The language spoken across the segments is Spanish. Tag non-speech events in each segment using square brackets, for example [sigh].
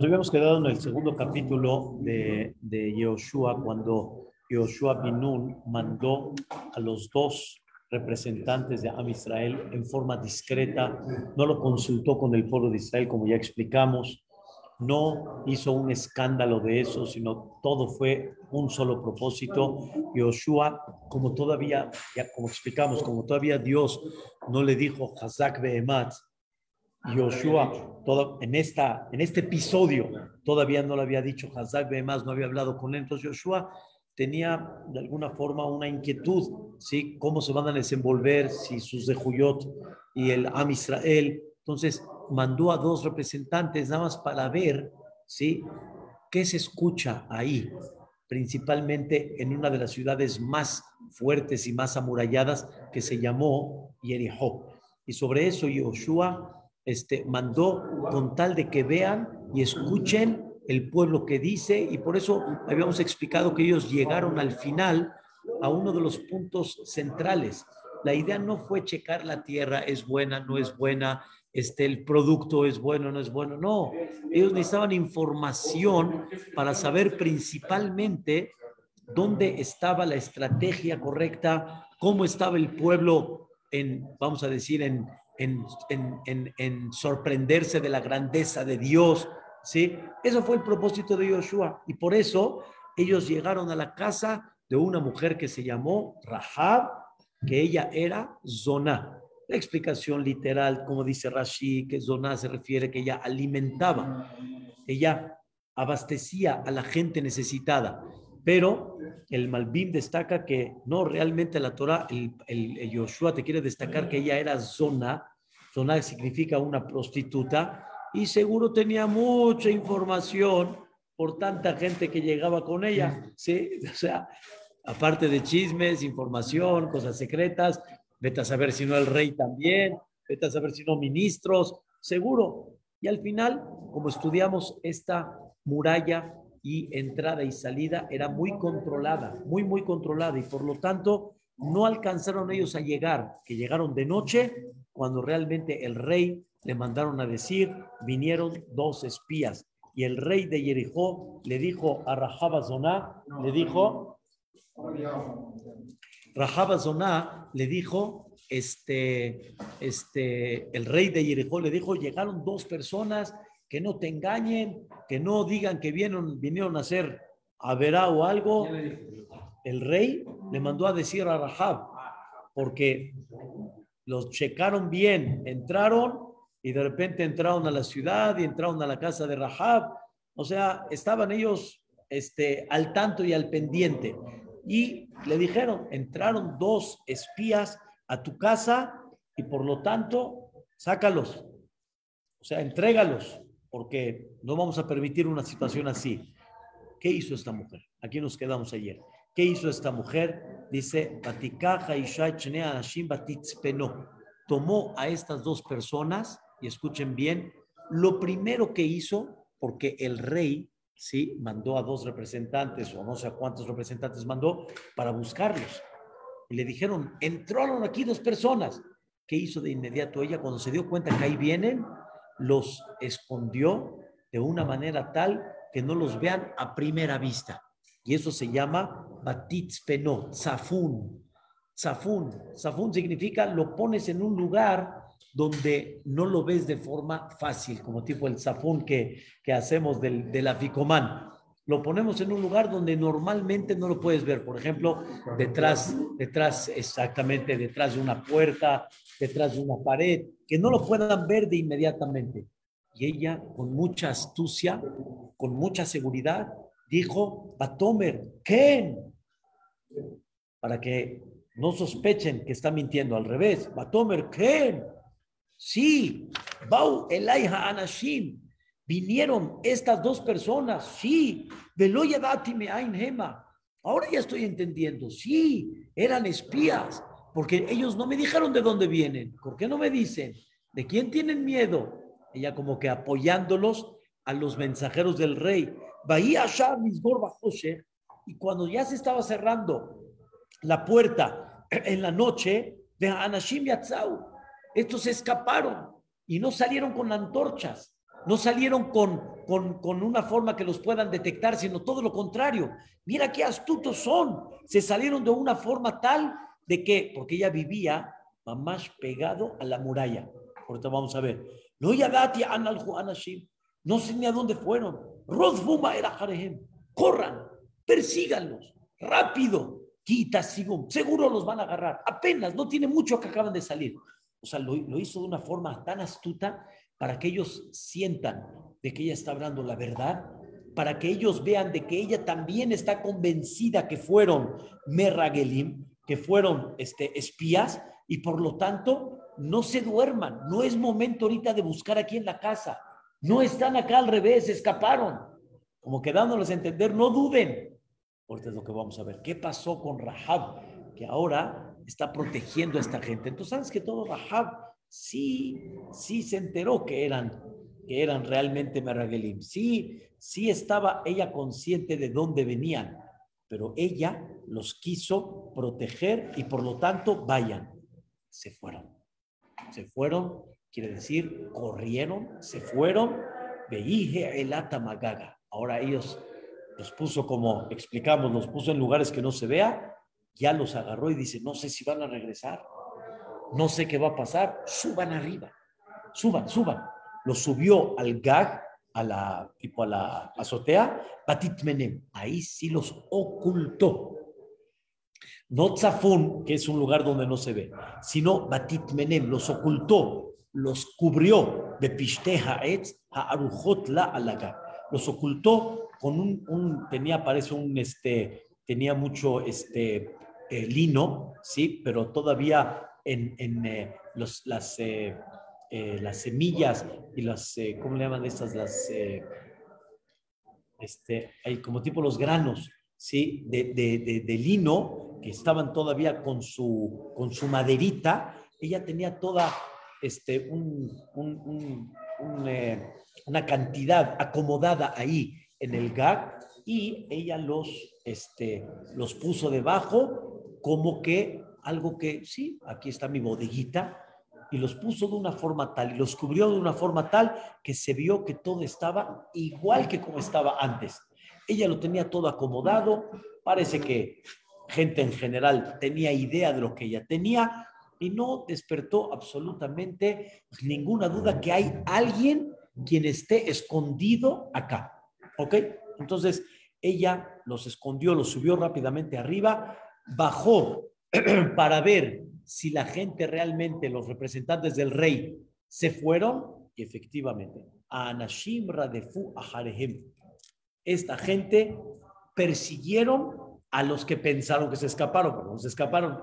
Nos habíamos quedado en el segundo capítulo de, de Yehoshua, cuando Yehoshua Binun mandó a los dos representantes de Am Israel en forma discreta, no lo consultó con el pueblo de Israel, como ya explicamos, no hizo un escándalo de eso, sino todo fue un solo propósito. Yoshua, como todavía, ya como explicamos, como todavía Dios no le dijo Hazak Behemat, Yoshua, todo, en, esta, en este episodio, todavía no le había dicho Hazak Behemat, no había hablado con él. Entonces Yoshua tenía de alguna forma una inquietud, ¿sí? ¿Cómo se van a desenvolver si sus de Juyot y el Am Israel? Entonces mandó a dos representantes nada más para ver, ¿sí? ¿Qué se escucha ahí? Principalmente en una de las ciudades más fuertes y más amuralladas que se llamó Jericó. Y sobre eso Yoshua este, mandó con tal de que vean y escuchen el pueblo que dice, y por eso habíamos explicado que ellos llegaron al final a uno de los puntos centrales. La idea no fue checar la tierra, es buena, no es buena, este, el producto es bueno, no es bueno, no. Ellos necesitaban información para saber principalmente dónde estaba la estrategia correcta, cómo estaba el pueblo en, vamos a decir, en, en, en, en sorprenderse de la grandeza de Dios, ¿sí? Eso fue el propósito de Yoshua. Y por eso ellos llegaron a la casa de una mujer que se llamó Rahab, que ella era Zona. La explicación literal, como dice Rashi, que Zona se refiere que ella alimentaba, ella abastecía a la gente necesitada. Pero el Malbim destaca que no realmente la Torah, el, el, Yoshua te quiere destacar que ella era Zona. Zona significa una prostituta y seguro tenía mucha información por tanta gente que llegaba con ella, ¿sí? O sea, aparte de chismes, información, cosas secretas, vete a saber si no el rey también, vete a saber si no ministros, seguro. Y al final, como estudiamos esta muralla y entrada y salida, era muy controlada, muy, muy controlada, y por lo tanto no alcanzaron ellos a llegar, que llegaron de noche, cuando realmente el rey le mandaron a decir, vinieron dos espías. Y el rey de Jericó le dijo a Rahabazoná, le dijo, Rahabazoná le dijo, este, este, el rey de Jericó le dijo, llegaron dos personas que no te engañen, que no digan que vinieron, vinieron a hacer verá o algo. El rey le mandó a decir a Rahab, porque los checaron bien, entraron y de repente entraron a la ciudad y entraron a la casa de Rahab. O sea, estaban ellos este, al tanto y al pendiente. Y le dijeron, entraron dos espías a tu casa y por lo tanto, sácalos. O sea, entrégalos, porque no vamos a permitir una situación así. ¿Qué hizo esta mujer? Aquí nos quedamos ayer. ¿Qué hizo esta mujer? Dice, tomó a estas dos personas y escuchen bien, lo primero que hizo, porque el rey, ¿sí? Mandó a dos representantes, o no sé a cuántos representantes mandó, para buscarlos. Y le dijeron, entraron aquí dos personas. ¿Qué hizo de inmediato ella? Cuando se dio cuenta que ahí vienen, los escondió de una manera tal que no los vean a primera vista. Y eso se llama batitz penot, zafún. Zafún. Zafún significa lo pones en un lugar donde no lo ves de forma fácil, como tipo el zafón que, que hacemos del, del aficomán. Lo ponemos en un lugar donde normalmente no lo puedes ver, por ejemplo, detrás, detrás, exactamente, detrás de una puerta, detrás de una pared, que no lo puedan ver de inmediatamente. Y ella, con mucha astucia, con mucha seguridad, dijo, Batomer, ¿qué? Para que no sospechen que está mintiendo al revés. Batomer, ¿qué? Sí, Bau Elaiha Anashim. Vinieron estas dos personas, sí. Ahora ya estoy entendiendo, sí, eran espías, porque ellos no me dijeron de dónde vienen. ¿Por qué no me dicen? ¿De quién tienen miedo? Ella como que apoyándolos a los mensajeros del rey. Bahía y cuando ya se estaba cerrando la puerta en la noche, de Anashim Yatzau, estos escaparon y no salieron con antorchas. No salieron con, con, con, una forma que los puedan detectar, sino todo lo contrario. Mira qué astutos son. Se salieron de una forma tal de que, porque ella vivía más pegado a la muralla. Ahorita vamos a ver. No yadati No sé ni a dónde fueron. Rodfuma era. Corran, persíganlos, rápido. Quita, Seguro los van a agarrar. Apenas, no tiene mucho que acaban de salir. O sea, lo, lo hizo de una forma tan astuta para que ellos sientan de que ella está hablando la verdad, para que ellos vean de que ella también está convencida que fueron Merragelim, que fueron este, espías, y por lo tanto no se duerman. No es momento ahorita de buscar aquí en la casa. No están acá al revés, escaparon. Como quedándoles a entender, no duden. Ahorita es lo que vamos a ver. ¿Qué pasó con Rahab? Que ahora está protegiendo a esta gente. Entonces, ¿sabes que todo Rahab sí, sí se enteró que eran, que eran realmente Meragelim? Sí, sí estaba ella consciente de dónde venían, pero ella los quiso proteger y por lo tanto vayan se fueron. Se fueron, quiere decir, corrieron, se fueron. Veije el atamagaga. Ahora ellos los puso como explicamos, los puso en lugares que no se vea, ya los agarró y dice, no sé si van a regresar, no sé qué va a pasar, suban arriba, suban, suban. Los subió al gag, a la, tipo a la azotea, Batit Menem, ahí sí los ocultó. No Tzafun, que es un lugar donde no se ve, sino Batit Menem, los ocultó, los cubrió de Pishteja Etz a la Alaga. Los ocultó con un, tenía, parece un, este, tenía mucho este, eh, lino, sí, pero todavía en, en eh, los, las, eh, las semillas y las, ¿cómo le llaman estas? Las, este, hay como tipo los granos, sí, de, de, de lino que estaban todavía con su, con su maderita, ella tenía toda este, un, eh, una cantidad acomodada ahí en el gag y ella los, este, los puso debajo como que algo que, sí, aquí está mi bodeguita, y los puso de una forma tal y los cubrió de una forma tal que se vio que todo estaba igual que como estaba antes. Ella lo tenía todo acomodado, parece que gente en general tenía idea de lo que ella tenía y no despertó absolutamente ninguna duda que hay alguien quien esté escondido acá. ¿Ok? Entonces, ella los escondió, los subió rápidamente arriba, bajó [clears throat] para ver si la gente realmente, los representantes del rey, se fueron y efectivamente, a Anashim Radefu Aharehem. Esta gente persiguieron a los que pensaron que se escaparon, pero no se escaparon.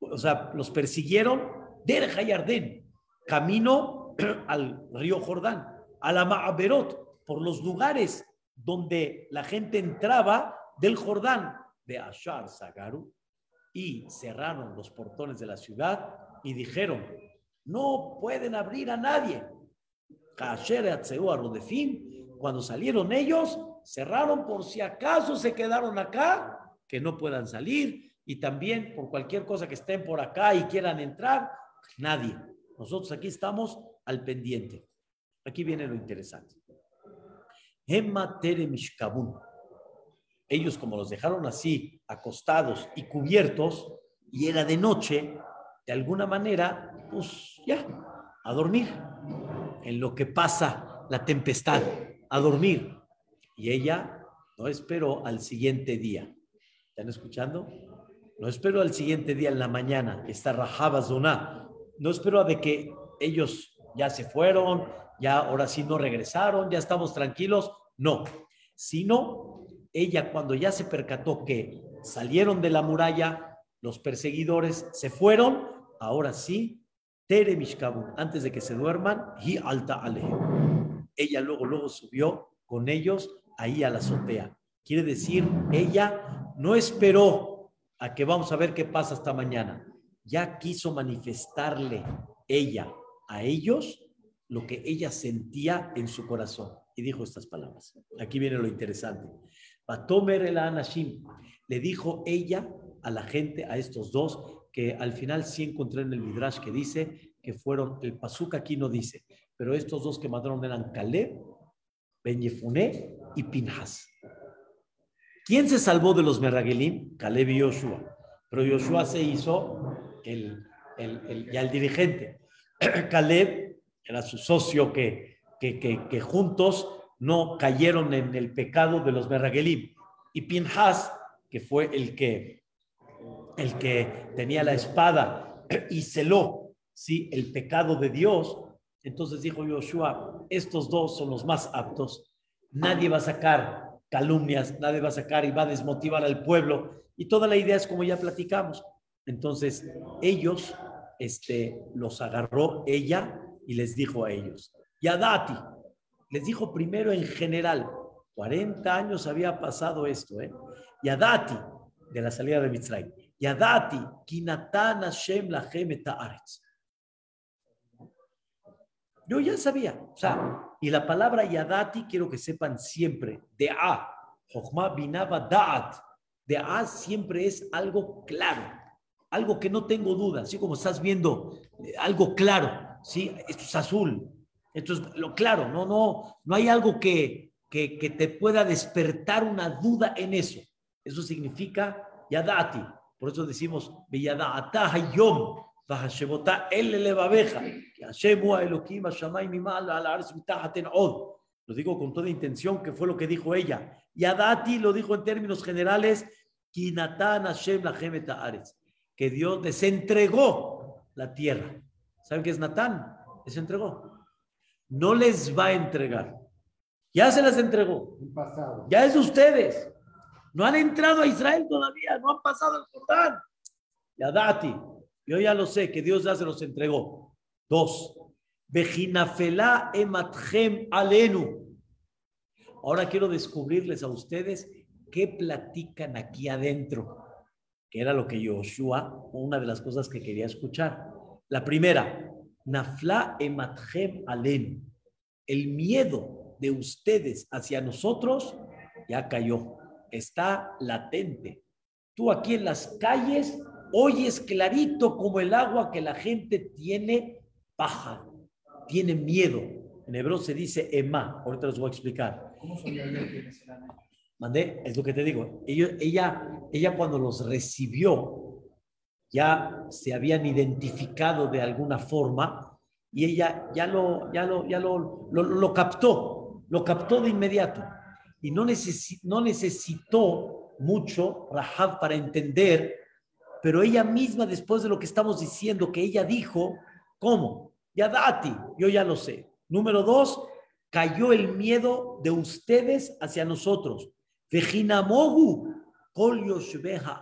O sea, los persiguieron del Hayardén, camino [clears throat] al río Jordán, a la Ma'aberot, por los lugares donde la gente entraba del Jordán, de Ashar Sagaru, y cerraron los portones de la ciudad y dijeron, no pueden abrir a nadie. Cuando salieron ellos, cerraron por si acaso se quedaron acá, que no puedan salir y también por cualquier cosa que estén por acá y quieran entrar, nadie. Nosotros aquí estamos al pendiente. Aquí viene lo interesante. Emma Tere Ellos como los dejaron así, acostados y cubiertos, y era de noche, de alguna manera, pues ya, a dormir. En lo que pasa la tempestad, a dormir. Y ella no esperó al siguiente día. ¿Están escuchando? No espero al siguiente día en la mañana, está Rajaba Zona. No espero a de que ellos ya se fueron, ya ahora sí no regresaron, ya estamos tranquilos. No, sino ella cuando ya se percató que salieron de la muralla, los perseguidores se fueron, ahora sí, Tere Mishkabun, antes de que se duerman, y alta ale. Ella luego, luego subió con ellos ahí a la azotea. Quiere decir, ella no esperó a que vamos a ver qué pasa esta mañana. Ya quiso manifestarle ella a ellos lo que ella sentía en su corazón. Y dijo estas palabras. Aquí viene lo interesante. El. Le dijo ella a la gente, a estos dos, que al final sí encontré en el Midrash que dice que fueron, el Pasuk aquí no dice, pero estos dos que mataron eran Caleb, Ben Yefuné y Pinhas. ¿Quién se salvó de los Merragelim? Caleb y Joshua. Pero Joshua se hizo el, el, ya el dirigente. [clears throat] Caleb era su socio que, que, que, juntos no cayeron en el pecado de los Merragelim. Y Pinhas, que fue el que, el que tenía la espada y celó ¿sí? el pecado de Dios, entonces dijo Joshua, estos dos son los más aptos. Nadie va a sacar calumnias, nadie va a sacar y va a desmotivar al pueblo. Y toda la idea es como ya platicamos. Entonces, ellos, este, los agarró ella y les dijo a ellos, Yadati, les dijo primero en general, 40 años había pasado esto, ¿eh? Yadati, de la salida de Mitzrayim. Yadati, kinatan Hashem lachem aretz. Yo ya sabía, o sea, y la palabra yadati quiero que sepan siempre, de a, Jochma binaba da'at, de a siempre es algo claro, algo que no tengo duda, así como estás viendo eh, algo claro, ¿sí? Esto es azul, esto es lo claro, no, no, no hay algo que, que, que te pueda despertar una duda en eso. Eso significa yadati, por eso decimos, yom, lo digo con toda intención, que fue lo que dijo ella. Y Adati lo dijo en términos generales, que Dios desentregó la tierra. ¿Saben qué es Natán? Desentregó. No les va a entregar. Ya se las entregó. Ya es de ustedes. No han entrado a Israel todavía, no han pasado el Jordán. Yadati, yo ya lo sé, que Dios ya se los entregó. Dos, Bejinafela ematchem alenu. Ahora quiero descubrirles a ustedes qué platican aquí adentro, que era lo que Joshua, una de las cosas que quería escuchar. La primera, Nafla ematchem alenu. El miedo de ustedes hacia nosotros ya cayó, está latente. Tú aquí en las calles Hoy es clarito como el agua que la gente tiene paja, tiene miedo. En hebreo se dice ema. Ahorita les voy a explicar. ¿Cómo Mandé, es lo que te digo. ella, ella cuando los recibió, ya se habían identificado de alguna forma y ella ya lo, ya lo, ya lo, lo, captó, lo captó de inmediato. Y no, no necesitó mucho Rahab para entender pero ella misma, después de lo que estamos diciendo, que ella dijo, ¿cómo? Ya dati, yo ya lo sé. Número dos, cayó el miedo de ustedes hacia nosotros. Vejinamogu,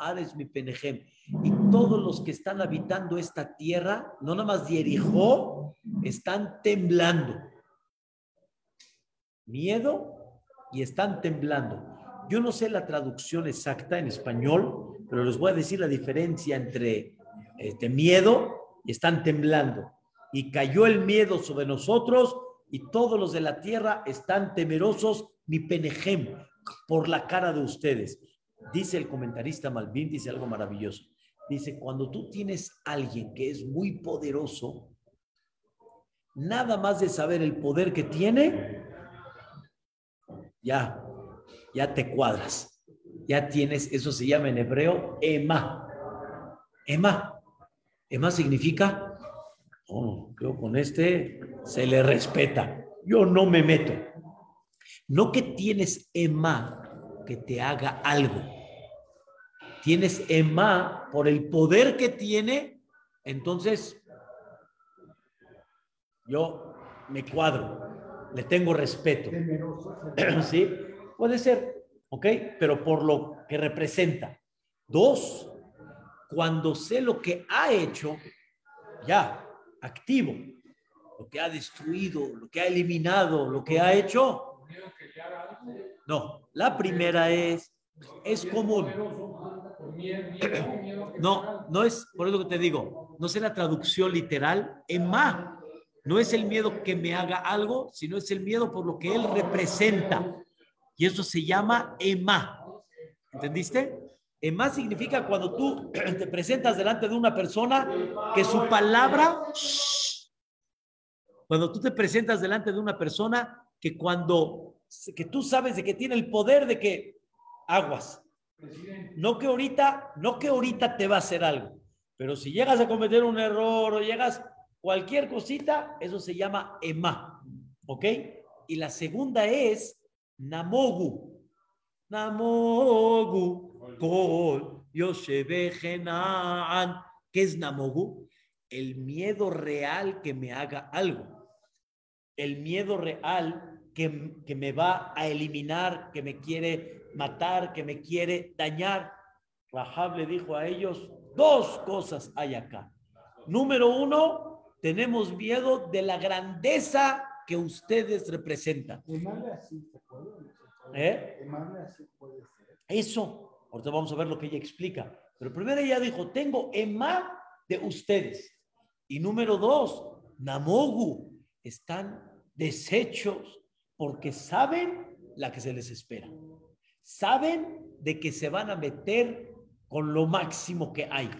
ares mi penejem. Todos los que están habitando esta tierra, no nada más Jericó, están temblando. Miedo y están temblando. Yo no sé la traducción exacta en español, pero les voy a decir la diferencia entre este miedo y están temblando. Y cayó el miedo sobre nosotros y todos los de la tierra están temerosos, mi penejem, por la cara de ustedes. Dice el comentarista Malvin, dice algo maravilloso. Dice, cuando tú tienes alguien que es muy poderoso, nada más de saber el poder que tiene, ya ya te cuadras. Ya tienes, eso se llama en hebreo ema. Ema. Ema significa, oh, yo con este se le respeta. Yo no me meto. No que tienes ema que te haga algo. Tienes ema por el poder que tiene, entonces yo me cuadro, le tengo respeto. [clears throat] ¿Sí? Puede ser, ¿ok? Pero por lo que representa. Dos, cuando sé lo que ha hecho, ya, activo, lo que ha destruido, lo que ha eliminado, lo que ha hecho. No, la primera es, es común. No, no es, por eso que te digo, no sé la traducción literal, más, no es el miedo que me haga algo, sino es el miedo por lo que él representa. Y eso se llama EMA. ¿Entendiste? EMA significa cuando tú [clears throat] te presentas delante de una persona que su palabra, Cuando tú te presentas delante de una persona que cuando, que tú sabes de que tiene el poder de que aguas. No que ahorita, no que ahorita te va a hacer algo, pero si llegas a cometer un error o llegas cualquier cosita, eso se llama ema, ¿ok? Y la segunda es namogu. Namogu, kol. ¿Qué es namogu? El miedo real que me haga algo. El miedo real que, que me va a eliminar, que me quiere matar, que me quiere dañar. Rahab le dijo a ellos, dos cosas hay acá. Número uno, tenemos miedo de la grandeza que ustedes representan. ¿Eh? Eso, ahorita vamos a ver lo que ella explica. Pero primero ella dijo, tengo ema de ustedes. Y número dos, Namogu, están deshechos porque saben la que se les espera saben de que se van a meter con lo máximo que hay,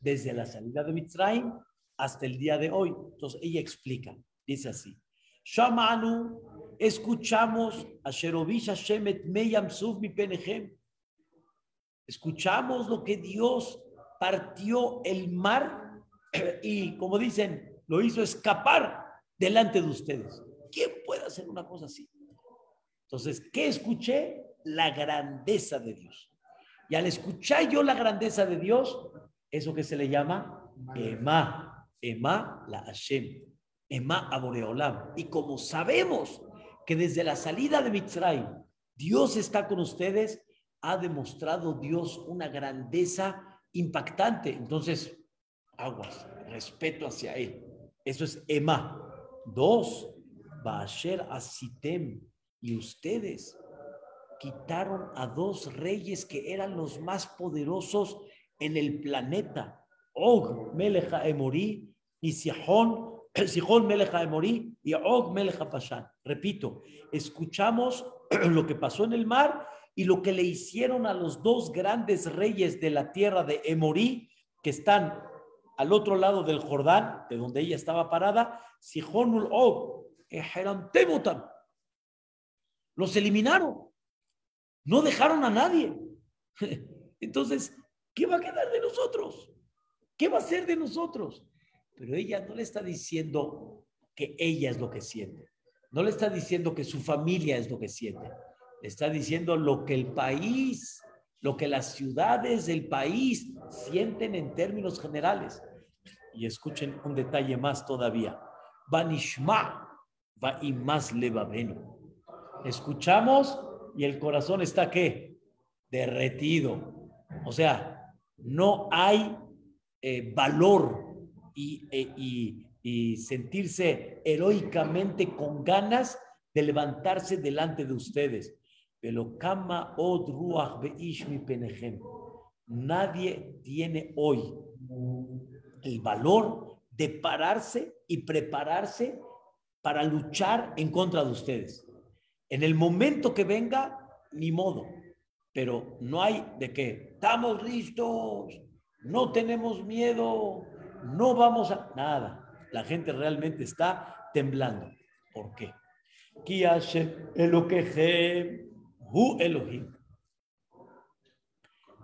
desde la salida de Mitzrayim hasta el día de hoy. Entonces ella explica, dice así, Shamanu, escuchamos a Sherovish Shemet Meyam Suf mi Penehem, escuchamos lo que Dios partió el mar [clears throat] y, como dicen, lo hizo escapar delante de ustedes. ¿Quién puede hacer una cosa así? Entonces, ¿qué escuché? La grandeza de Dios. Y al escuchar yo la grandeza de Dios, eso que se le llama Ema, Ema la Hashem, Ema Aboreolam. Y como sabemos que desde la salida de Mitzrayim, Dios está con ustedes, ha demostrado Dios una grandeza impactante. Entonces, aguas, respeto hacia Él. Eso es Ema. Dos, Baasher Asitem. Y ustedes quitaron a dos reyes que eran los más poderosos en el planeta. Og Meleja Emorí y Sihón, [clears throat] Sihón Meleja Emorí y Og Meleja Pashan. Repito, escuchamos [clears throat] lo que pasó en el mar y lo que le hicieron a los dos grandes reyes de la tierra de Emorí, que están al otro lado del Jordán, de donde ella estaba parada, Sihonul Og, Los eliminaron. No dejaron a nadie. [laughs] Entonces, ¿qué va a quedar de nosotros? ¿Qué va a ser de nosotros? Pero ella no le está diciendo que ella es lo que siente. No le está diciendo que su familia es lo que siente. Está diciendo lo que el país, lo que las ciudades del país sienten en términos generales. Y escuchen un detalle más todavía. Banishma va y más levaveno. Escuchamos y el corazón está qué? Derretido. O sea, no hay eh, valor eh, y, y, sentirse heroicamente con ganas de levantarse delante de ustedes. Pero od ruach penejem. Nadie tiene hoy el valor de pararse y prepararse para luchar en contra de ustedes. En el momento que venga, ni modo. Pero no hay de qué. Estamos listos, no tenemos miedo, no vamos a... Nada. La gente realmente está temblando. ¿Por qué?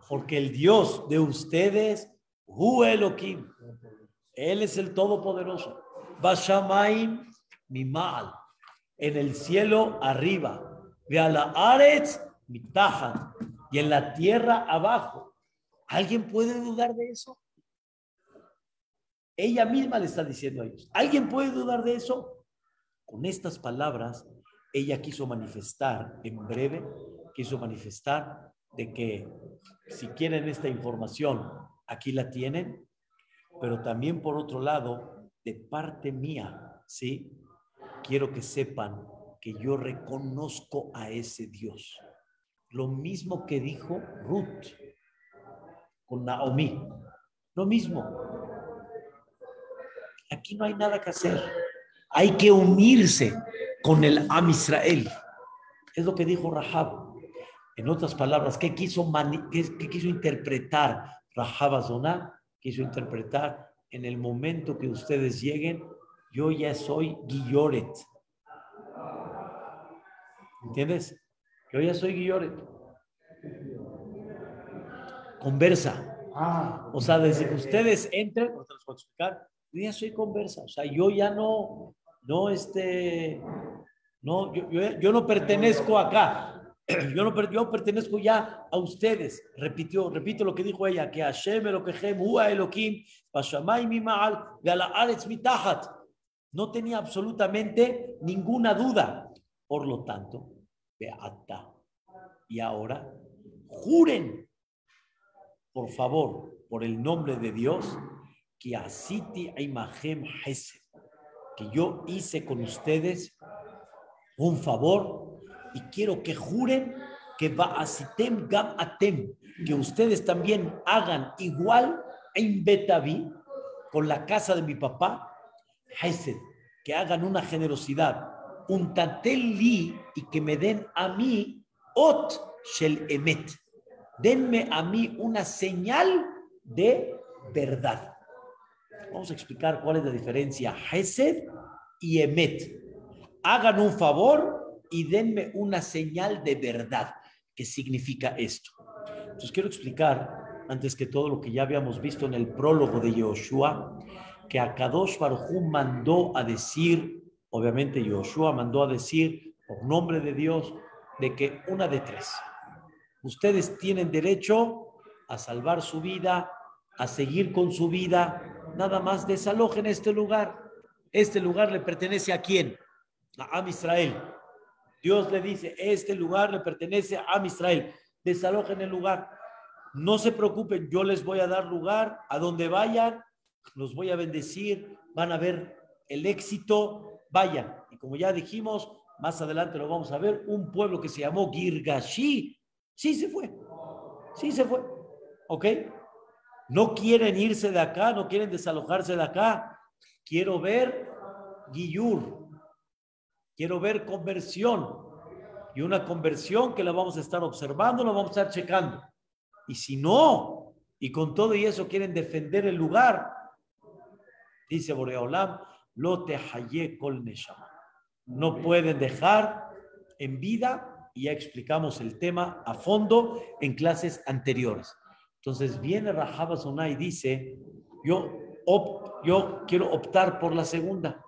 Porque el Dios de ustedes, Hu Elohim, Él es el Todopoderoso. Bashamaim mal en el cielo arriba, a la Aretz y en la tierra abajo. ¿Alguien puede dudar de eso? Ella misma le está diciendo a ellos. ¿Alguien puede dudar de eso? Con estas palabras, ella quiso manifestar en breve, quiso manifestar de que si quieren esta información, aquí la tienen, pero también por otro lado, de parte mía, ¿sí? Quiero que sepan que yo reconozco a ese Dios. Lo mismo que dijo Ruth con Naomi. Lo mismo. Aquí no hay nada que hacer. Hay que unirse con el Am Israel. Es lo que dijo Rahab. En otras palabras, ¿qué quiso, qué, quiso interpretar Rahab Azoná? Quiso interpretar en el momento que ustedes lleguen, yo ya soy Guilloret. ¿Entiendes? Yo ya soy Guilloret. Conversa. Ah, O sea, desde que ustedes entren, a explicar, yo ya soy conversa. O sea, yo ya no, no, este, no, yo, yo, yo no pertenezco acá. [clears throat] Yo no yo pertenezco ya a ustedes. Repitió, repito lo que dijo ella, que Hashem Elokehem, Hua Elohim, Bashamay Mima'al, Veala Aretz Mitahat. No tenía absolutamente ninguna duda. Por lo tanto, Beata. Y ahora, juren, por favor, por el nombre de Dios, que asiti imagen que yo hice con ustedes un favor y quiero que juren que va asitem gam atem, que ustedes también hagan igual en Betaví con la casa de mi papá, hesed, que hagan una generosidad, un tateli y que me den a mí ot shel emet, denme a mí una señal de verdad. Vamos a explicar cuál es la diferencia Hesed y Emet. Hagan un favor y denme una señal de verdad. ¿Qué significa esto? Entonces quiero explicar, antes que todo lo que ya habíamos visto en el prólogo de Yoshua, que a Kadosh Baruj mandó a decir, obviamente Yoshua mandó a decir, por nombre de Dios, de que una de tres. Ustedes tienen derecho a salvar su vida, a seguir con su vida, nada más desalojen este lugar. Este lugar le pertenece a quién? A Am Israel. Dios le dice, este lugar le pertenece a Am Israel. Desalojen el lugar. No se preocupen, yo les voy a dar lugar a donde vayan, los voy a bendecir, van a ver el éxito, vayan. Y como ya dijimos, más adelante lo vamos a ver, un pueblo que se llamó Girgashi, sí se fue, sí se fue, ¿ok? No quieren irse de acá, no quieren desalojarse de acá. Quiero ver Guillur, quiero ver conversión. Y una conversión que la vamos a estar observando, la vamos a estar checando. Y si no, y con todo y eso quieren defender el lugar, dice Boreolam, lo te kol neshama. No pueden dejar en vida, y ya explicamos el tema a fondo en clases anteriores. Entonces viene Rahab y dice, yo, op- yo quiero optar por la segunda.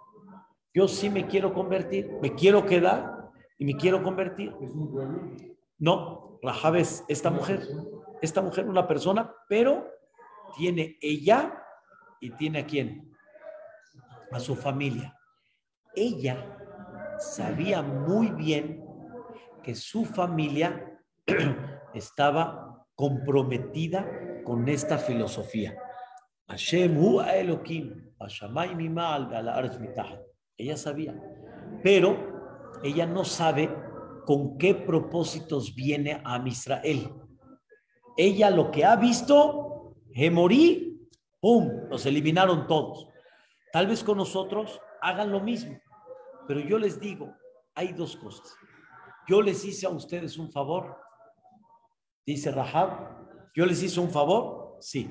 Yo sí me quiero convertir, me quiero quedar y me quiero convertir. No, Rahab es esta mujer, esta mujer una persona, pero tiene ella y tiene a quién? A su familia. Ella sabía muy bien que su familia [clears throat] estaba comprometida con esta filosofía. Hashem hu. Ella sabía, pero ella no sabe con qué propósitos viene a Israel. Ella lo que ha visto, morí, ¡pum! Los eliminaron todos. Tal vez con nosotros hagan lo mismo, pero yo les digo, hay dos cosas. Yo les hice a ustedes un favor, dice Rahab, yo les hice un favor, sí.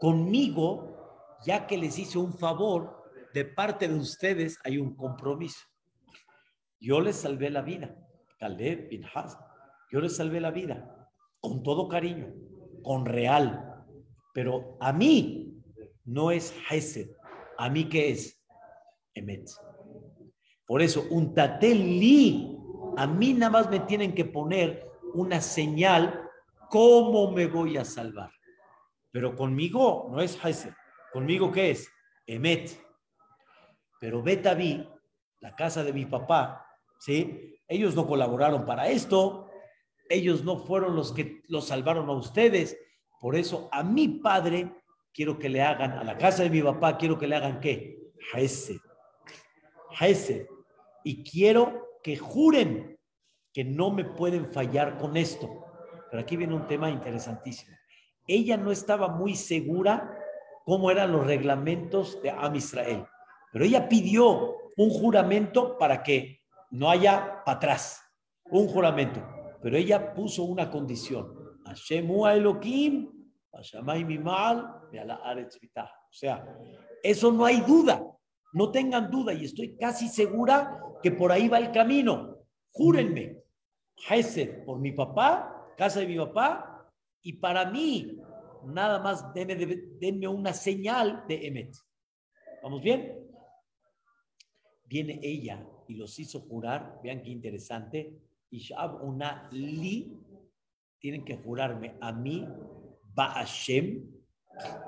Conmigo, ya que les hice un favor, de parte de ustedes hay un compromiso. Yo les salvé la vida, Caleb, Pinhas, yo les salvé la vida, con todo cariño, con real, pero a mí no es Hesed, a mí qué es Emet. Por eso, un tateli, a mí nada más me tienen que poner una señal, ¿cómo me voy a salvar? Pero conmigo no es Hesed, conmigo qué es? Emet. Pero Betaví, la casa de mi papá, ¿sí? Ellos no colaboraron para esto, ellos no fueron los que los salvaron a ustedes. Por eso a mi padre quiero que le hagan, a la casa de mi papá quiero que le hagan qué? Hesed. Hesed. Y quiero que juren que no me pueden fallar con esto. Pero aquí viene un tema interesantísimo. Ella no estaba muy segura cómo eran los reglamentos de Am Israel, pero ella pidió un juramento para que no haya para atrás, un juramento. Pero ella puso una condición. Hashemu Elohim, O sea, eso no hay duda. No tengan duda y estoy casi segura que por ahí va el camino. Júrenme. Hesed por mi papá, casa de mi papá, y para mí, nada más denme, denme una señal de Emet. ¿Vamos bien? Viene ella y los hizo jurar, vean qué interesante, y Shab una li, tienen que jurarme a mí, Hashem,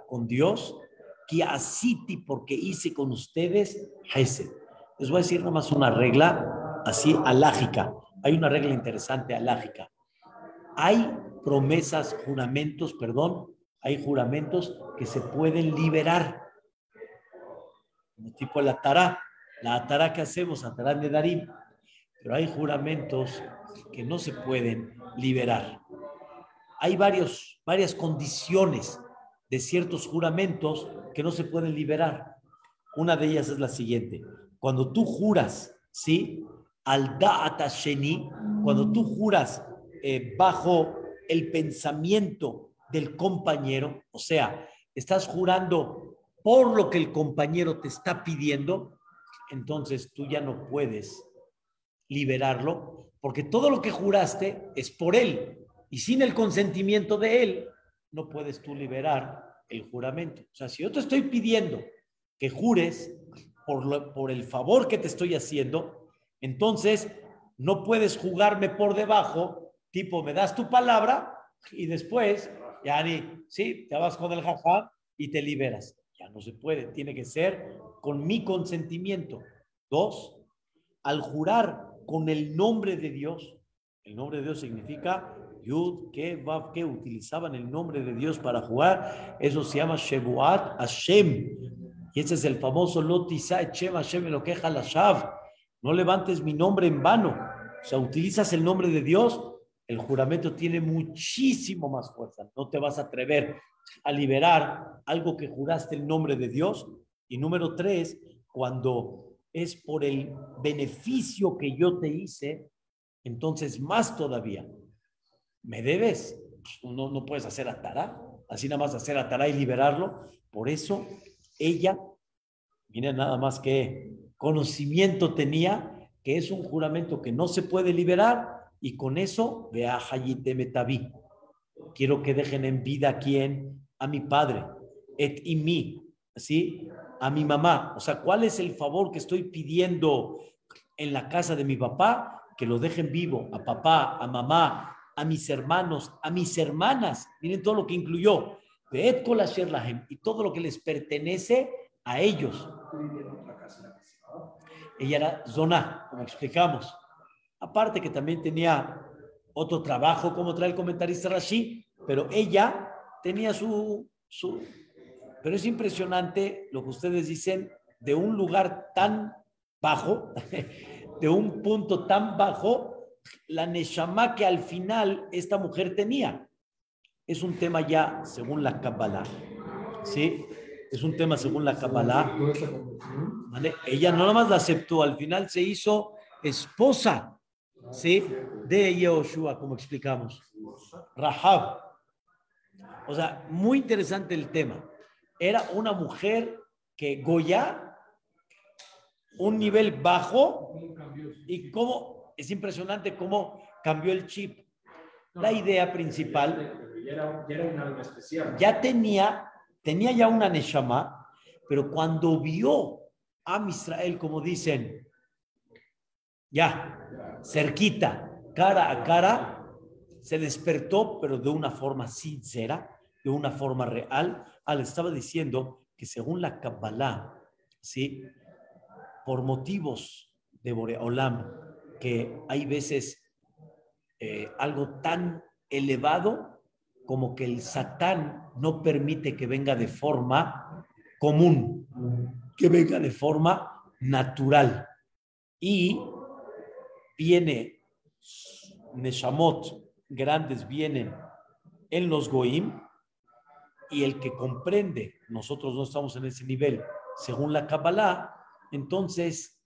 con Dios, que asiti porque hice con ustedes Hesed. Les voy a decir nada más una regla así alágica. Hay una regla interesante alágica. Hay promesas, juramentos, perdón, hay juramentos que se pueden liberar. Tipo la Tará. La Tará que hacemos, Tará de Darim. Pero hay juramentos que no se pueden liberar. Hay varios, varias condiciones de ciertos juramentos que no se pueden liberar. Una de ellas es la siguiente. Cuando tú juras, ¿sí? Al da'ata sheni, cuando tú juras eh, bajo el pensamiento del compañero, o sea, estás jurando por lo que el compañero te está pidiendo, entonces tú ya no puedes liberarlo, porque todo lo que juraste es por él, y sin el consentimiento de él, no puedes tú liberar el juramento. O sea, si yo te estoy pidiendo que jures por, por el favor que te estoy haciendo, entonces no puedes jugarme por debajo, tipo, me das tu palabra y después, ya ni, sí, te vas con el jajá y te liberas. Ya no se puede, tiene que ser con mi consentimiento. Dos, al jurar con el nombre de Dios, el nombre de Dios significa Yud, que Vav, que utilizaban el nombre de Dios para jugar, eso se llama Shebuat Hashem. Y ese es el famoso Lotisa Echem Hashem lo queja la Shav. No levantes mi nombre en vano. O sea, utilizas el nombre de Dios, el juramento tiene muchísimo más fuerza. No te vas a atrever a liberar algo que juraste el nombre de Dios. Y número tres, cuando es por el beneficio que yo te hice, entonces más todavía me debes, no, no puedes hacer atará, así nada más hacer atará y liberarlo. Por eso ella, miren nada más que conocimiento tenía que es un juramento que no se puede liberar y con eso vea de Metaví. Quiero que dejen en vida a quién, a mi padre, et y mí, ¿sí? A mi mamá. O sea, ¿cuál es el favor que estoy pidiendo en la casa de mi papá? Que lo dejen vivo, a papá, a mamá, a mis hermanos, a mis hermanas. Miren todo lo que incluyó. Y todo lo que les pertenece a ellos. Ella era zona, como explicamos. Aparte que también tenía otro trabajo, como trae el comentarista Rashi, pero ella tenía su, su... Pero es impresionante lo que ustedes dicen de un lugar tan bajo, [laughs] de un punto tan bajo, la Neshama que al final esta mujer tenía. Es un tema ya según la Kabbalah. ¿Sí? Es un tema según la Kabbalah. ¿Vale? Ella no nada más la aceptó, al final se hizo esposa. ¿Sí? De Yehoshua, como explicamos. Rahab. O sea, muy interesante el tema. Era una mujer que Goya, un nivel bajo, y cómo es impresionante cómo cambió el chip. La idea principal. Ya era, ya era un alma especial. Ya tenía, tenía ya una Neshama, pero cuando vio a Israel, como dicen, ya, cerquita, cara a cara, se despertó, pero de una forma sincera, de una forma real. Ah, le estaba diciendo que según la Kabbalah, ¿sí? por motivos de Boreolam, que hay veces eh, algo tan elevado como que el Satán no permite que venga de forma común, que venga de forma natural. Y viene, Neshamot grandes vienen en los Goim, y el que comprende, nosotros no estamos en ese nivel, según la Kabbalah, entonces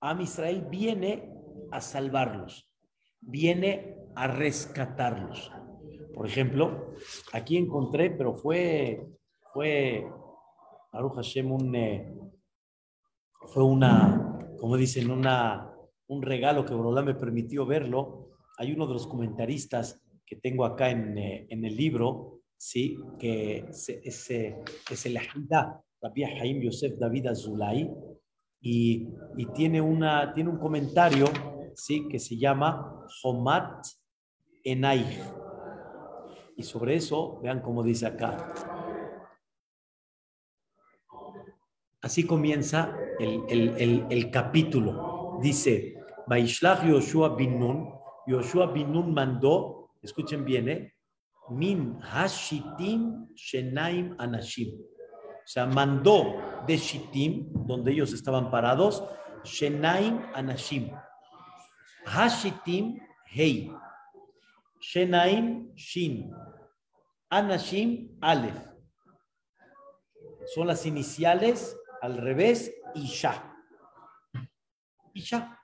Am Israel viene a salvarlos, viene a rescatarlos. Por ejemplo, aquí encontré, pero fue, fue, Hashem, un, eh, fue una, como dicen, una, un regalo que Borolá me permitió verlo. Hay uno de los comentaristas que tengo acá en, eh, en el libro, ¿sí? que es, es, es el Ahida, Rabbi Haim Yosef David Azulay, y, y, tiene, una, tiene un comentario ¿sí? que se llama Homat Enay. Y sobre eso, vean cómo dice acá. Así comienza el, el, el, capítulo. Dice, Baishlach Yoshua bin Nun, Yoshua bin Nun mandó, escuchen bien, ¿eh? Min Hashitim Shenaim Anashim. O sea, mandó de Shittim, donde ellos estaban parados, Shenaim Anashim. Hashitim Hei. Shenaim Shin. Anashim Aleph. Son las iniciales al revés, Isha. Isha.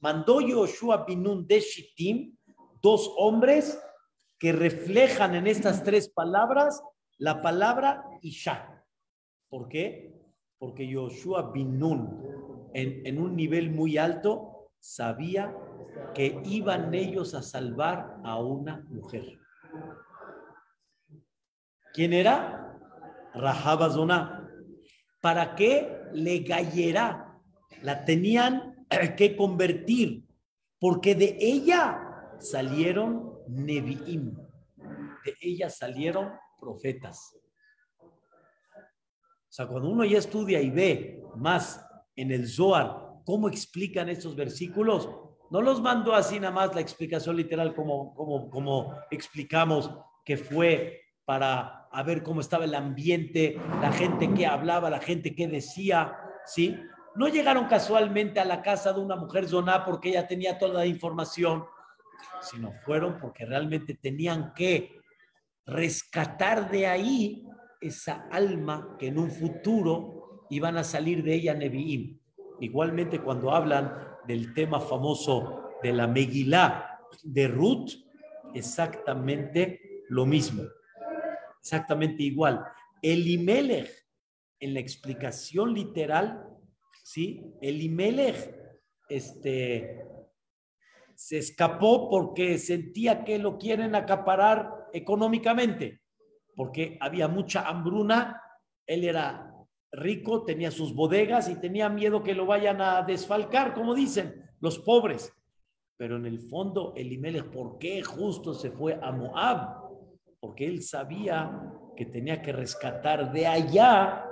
Mandó Yoshua Binun de Shittim dos hombres que reflejan en estas tres palabras la palabra Isha. ¿Por qué? Porque Yoshua Binun, en, en un nivel muy alto, sabía que iban ellos a salvar a una mujer. ¿Quién era? Rahabazona. ¿Para qué le gallera? La tenían [clears throat] que convertir, porque de ella salieron Nevi'im, de ella salieron profetas. O sea, cuando uno ya estudia y ve más en el Zohar cómo explican estos versículos, no los mando así nada más la explicación literal como, como, como explicamos que fue para a ver cómo estaba el ambiente, la gente que hablaba, la gente que decía, ¿sí? No llegaron casualmente a la casa de una mujer zoná porque ella tenía toda la información, sino fueron porque realmente tenían que rescatar de ahí esa alma que en un futuro iban a salir de ella Nevi'im. Igualmente cuando hablan del tema famoso de la Megilá de Ruth, exactamente lo mismo exactamente igual. Elimelech, en la explicación literal, ¿sí? Elimelech este, se escapó porque sentía que lo quieren acaparar económicamente, porque había mucha hambruna, él era rico, tenía sus bodegas y tenía miedo que lo vayan a desfalcar, como dicen los pobres. Pero en el fondo, Elimelech, ¿por qué justo se fue a Moab? porque él sabía que tenía que rescatar de allá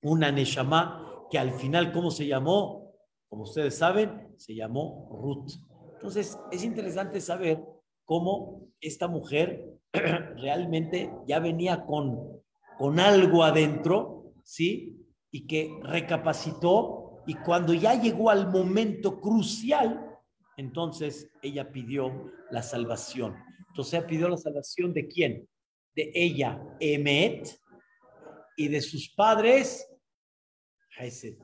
una Neshama que al final, ¿cómo se llamó? Como ustedes saben, se llamó Ruth. Entonces, es interesante saber cómo esta mujer [clears throat] realmente ya venía con, con algo adentro, ¿sí? Y que recapacitó y cuando ya llegó al momento crucial, entonces ella pidió la salvación. Entonces pidió la salvación de quién? De ella, Emet, y de sus padres, Hesed.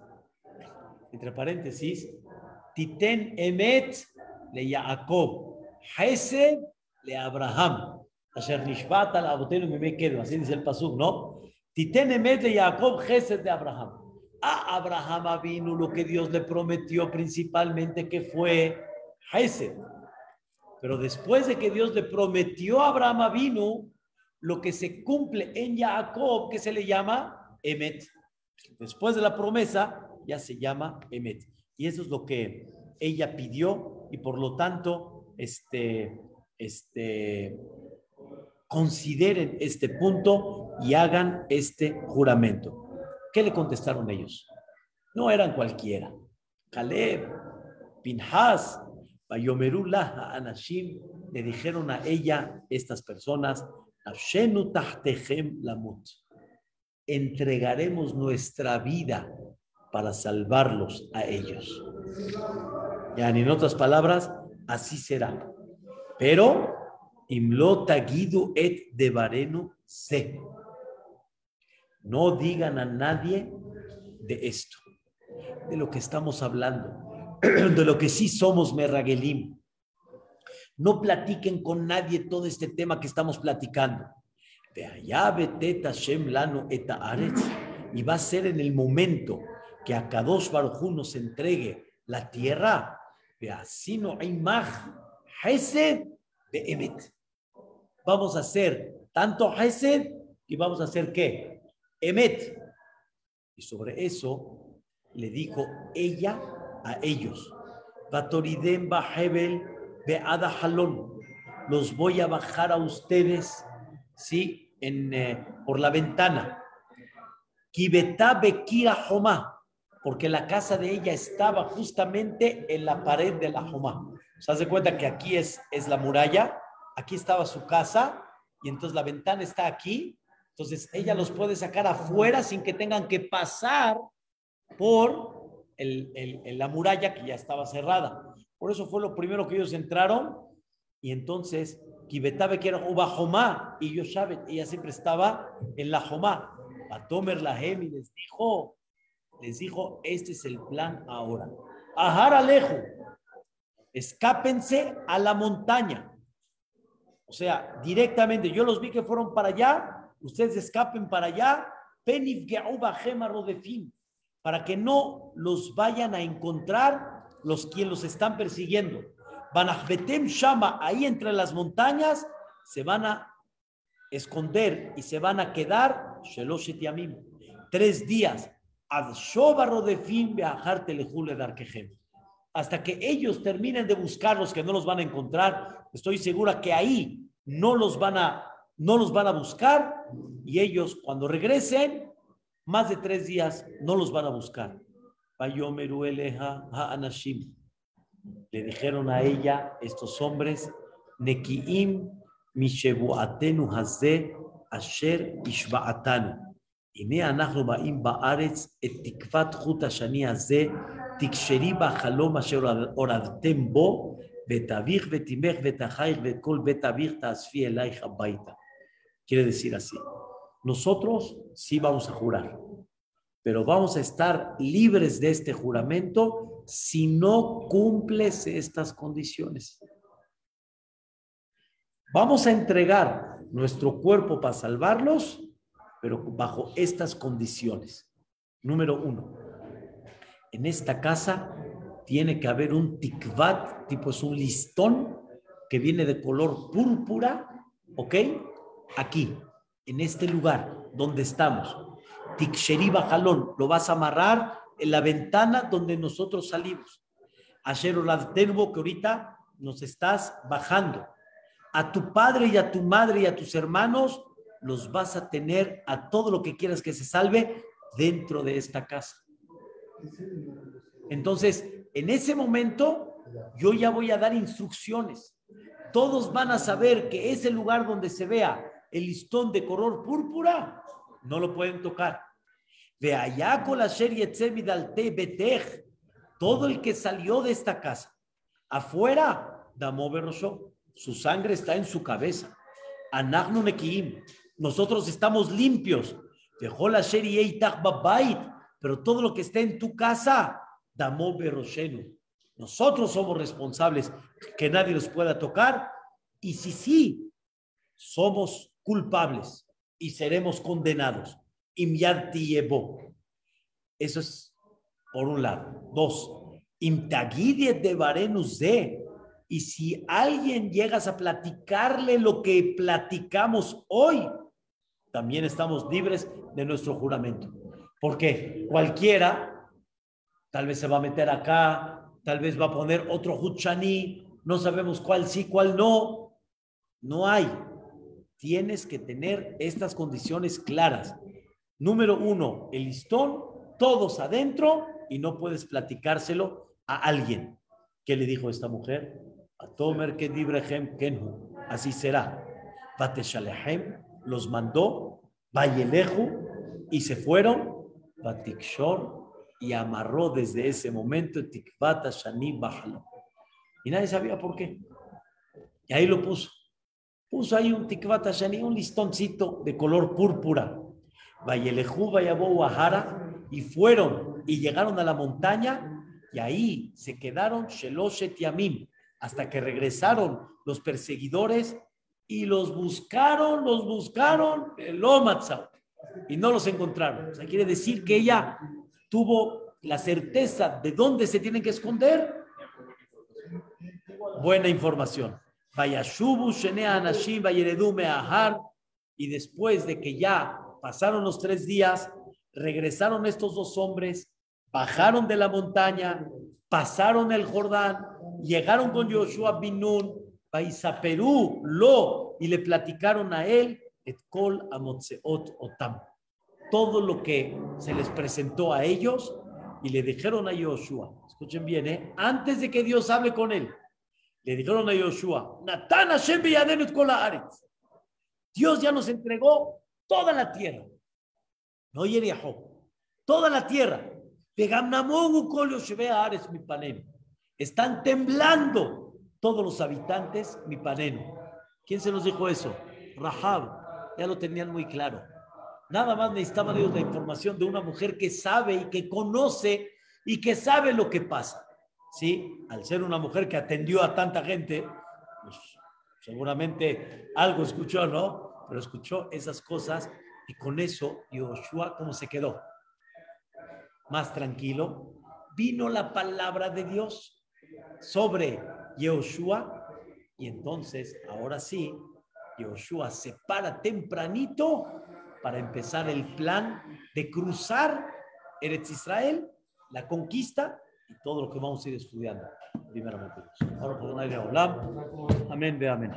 Entre paréntesis, Titen Emet le Jacob, Hesed le Abraham. Me quedo, así dice el Pasuk, ¿no? Titen Emet le Jacob, Hesed de Abraham. A Abraham vino lo que Dios le prometió principalmente que fue Hesed. Pero después de que Dios le prometió a Abraham vino lo que se cumple en Jacob, que se le llama Emet. Después de la promesa, ya se llama Emet. Y eso es lo que ella pidió y por lo tanto, este, este, consideren este punto y hagan este juramento. ¿Qué le contestaron ellos? No eran cualquiera. Caleb, Pinhas, Bayomerullah Anashim, le dijeron a ella, estas personas, Lamut, entregaremos nuestra vida para salvarlos a ellos. Ya, en otras palabras, así será. Pero, Imlota Guido et de Bareno se. No digan a nadie de esto, de lo que estamos hablando [clears throat] de lo que sí somos Merragelim. No platiquen con nadie todo este tema que estamos platicando. De allá Shem Lano Y va a ser en el momento que a Kadosh Baruj nos entregue la tierra, así no hay más, Hesed de Emet. Vamos a hacer tanto Hesed y vamos a hacer qué? Emet. Y sobre eso le dijo ella a ellos, Batoridem Bahebel Beada Halon, los voy a bajar a ustedes, ¿sí? En, eh, por la ventana. Kibetá Bekira Joma, porque la casa de ella estaba justamente en la pared de la Joma. ¿Se hace cuenta que aquí es, es la muralla? Aquí estaba su casa y entonces la ventana está aquí. Entonces ella los puede sacar afuera sin que tengan que pasar por el, la muralla que ya estaba cerrada. Por eso fue lo primero que ellos entraron y entonces Kibetabe que era Uba Jomá y ellos saben, ella siempre estaba en la Jomá. A Tomer Lahem y les dijo, les dijo, este es el plan ahora. Ajar Alejo, escápense a la montaña. O sea, directamente, yo los vi que fueron para allá, ustedes escapen para allá, para que no los vayan a encontrar los quienes los están persiguiendo. Banachbetem Shama, ahí entre las montañas, se van a esconder y se van a quedar tres días hasta que ellos terminen de buscarlos que no los van a encontrar, estoy segura que ahí no los van a, no los van a buscar y ellos cuando regresen, más de tres días, no los van a buscar. Le dijeron a ella estos hombres, Nekiim mishebuatenu hazeh asher ishba'atanu. הנה אנחנו באים בארץ את תקוות חוט השני הזה, תקשרי בחלום אשר הורדתם בו, ואת אביך ואת אמך ואת אחייך ואת כל בית אביך תאספי אלייך הביתה. Quiere decir así, nosotros sí vamos a jurar, pero vamos a estar libres de este juramento si no cumples estas condiciones. Vamos a entregar nuestro cuerpo para salvarlos pero bajo estas condiciones. Número uno, en esta casa tiene que haber un tikvat, tipo es un listón que viene de color púrpura, ¿ok? Aquí, en este lugar donde estamos. Tiksheri jalón, lo vas a amarrar en la ventana donde nosotros salimos. Ayer tengo que ahorita nos estás bajando. A tu padre y a tu madre y a tus hermanos los vas a tener a todo lo que quieras que se salve dentro de esta casa. Entonces, en ese momento, yo ya voy a dar instrucciones. Todos van a saber que ese lugar donde se vea el listón de color púrpura, no lo pueden tocar. De allá con la todo el que salió de esta casa, afuera, Damo su sangre está en su cabeza. Anagnu Nekiim, nosotros estamos limpios. Dejó la pero todo lo que está en tu casa, Damo Beroshenu. Nosotros somos responsables que nadie los pueda tocar. Y si sí, somos culpables y seremos condenados. Eso es por un lado. Dos, de Barenus de. Y si alguien llegas a platicarle lo que platicamos hoy, también estamos libres de nuestro juramento. Porque cualquiera tal vez se va a meter acá, tal vez va a poner otro huchani, no sabemos cuál sí, cuál no. No hay. Tienes que tener estas condiciones claras. Número uno, el listón, todos adentro y no puedes platicárselo a alguien. ¿Qué le dijo esta mujer? A Tomer que kenhu. Así será. Bateshalehem los mandó, Vayeleju, y se fueron, Batikshor, y amarró desde ese momento Tikvata Shani. Y nadie sabía por qué. Y ahí lo puso. Puso ahí un Tikvata Shani, un listoncito de color púrpura. Vayeleju, Vayabó, Wahara, y fueron y llegaron a la montaña, y ahí se quedaron Sheloshet Yamim, hasta que regresaron los perseguidores y los buscaron, los buscaron, el y no los encontraron. O sea, quiere decir que ella tuvo la certeza de dónde se tienen que esconder, buena información. Vayashubu, Shenea Anashim, Ahar, y después de que ya pasaron los tres días, regresaron estos dos hombres, bajaron de la montaña, pasaron el Jordán, llegaron con Joshua Binun, Perú, Lo, y le platicaron a él, Etkol Amotseot Otam. Todo lo que se les presentó a ellos y le dijeron a Joshua, escuchen bien, ¿eh? antes de que Dios hable con él, le dijeron a Joshua, Natan Hashem Dios ya nos entregó toda la tierra. No toda la tierra. Están temblando todos los habitantes mi. ¿Quién se nos dijo eso? Rahab. Ya lo tenían muy claro. Nada más necesitaba Dios la información de una mujer que sabe y que conoce y que sabe lo que pasa. ¿Sí? Al ser una mujer que atendió a tanta gente, pues seguramente algo escuchó, ¿no? Pero escuchó esas cosas y con eso Yoshua, ¿cómo se quedó? Más tranquilo. Vino la palabra de Dios sobre Yoshua y entonces, ahora sí, Yoshua se para tempranito para empezar el plan de cruzar Eretz Israel, la conquista y todo lo que vamos a ir estudiando primeramente. Ahora, por Olam. Amén, amén.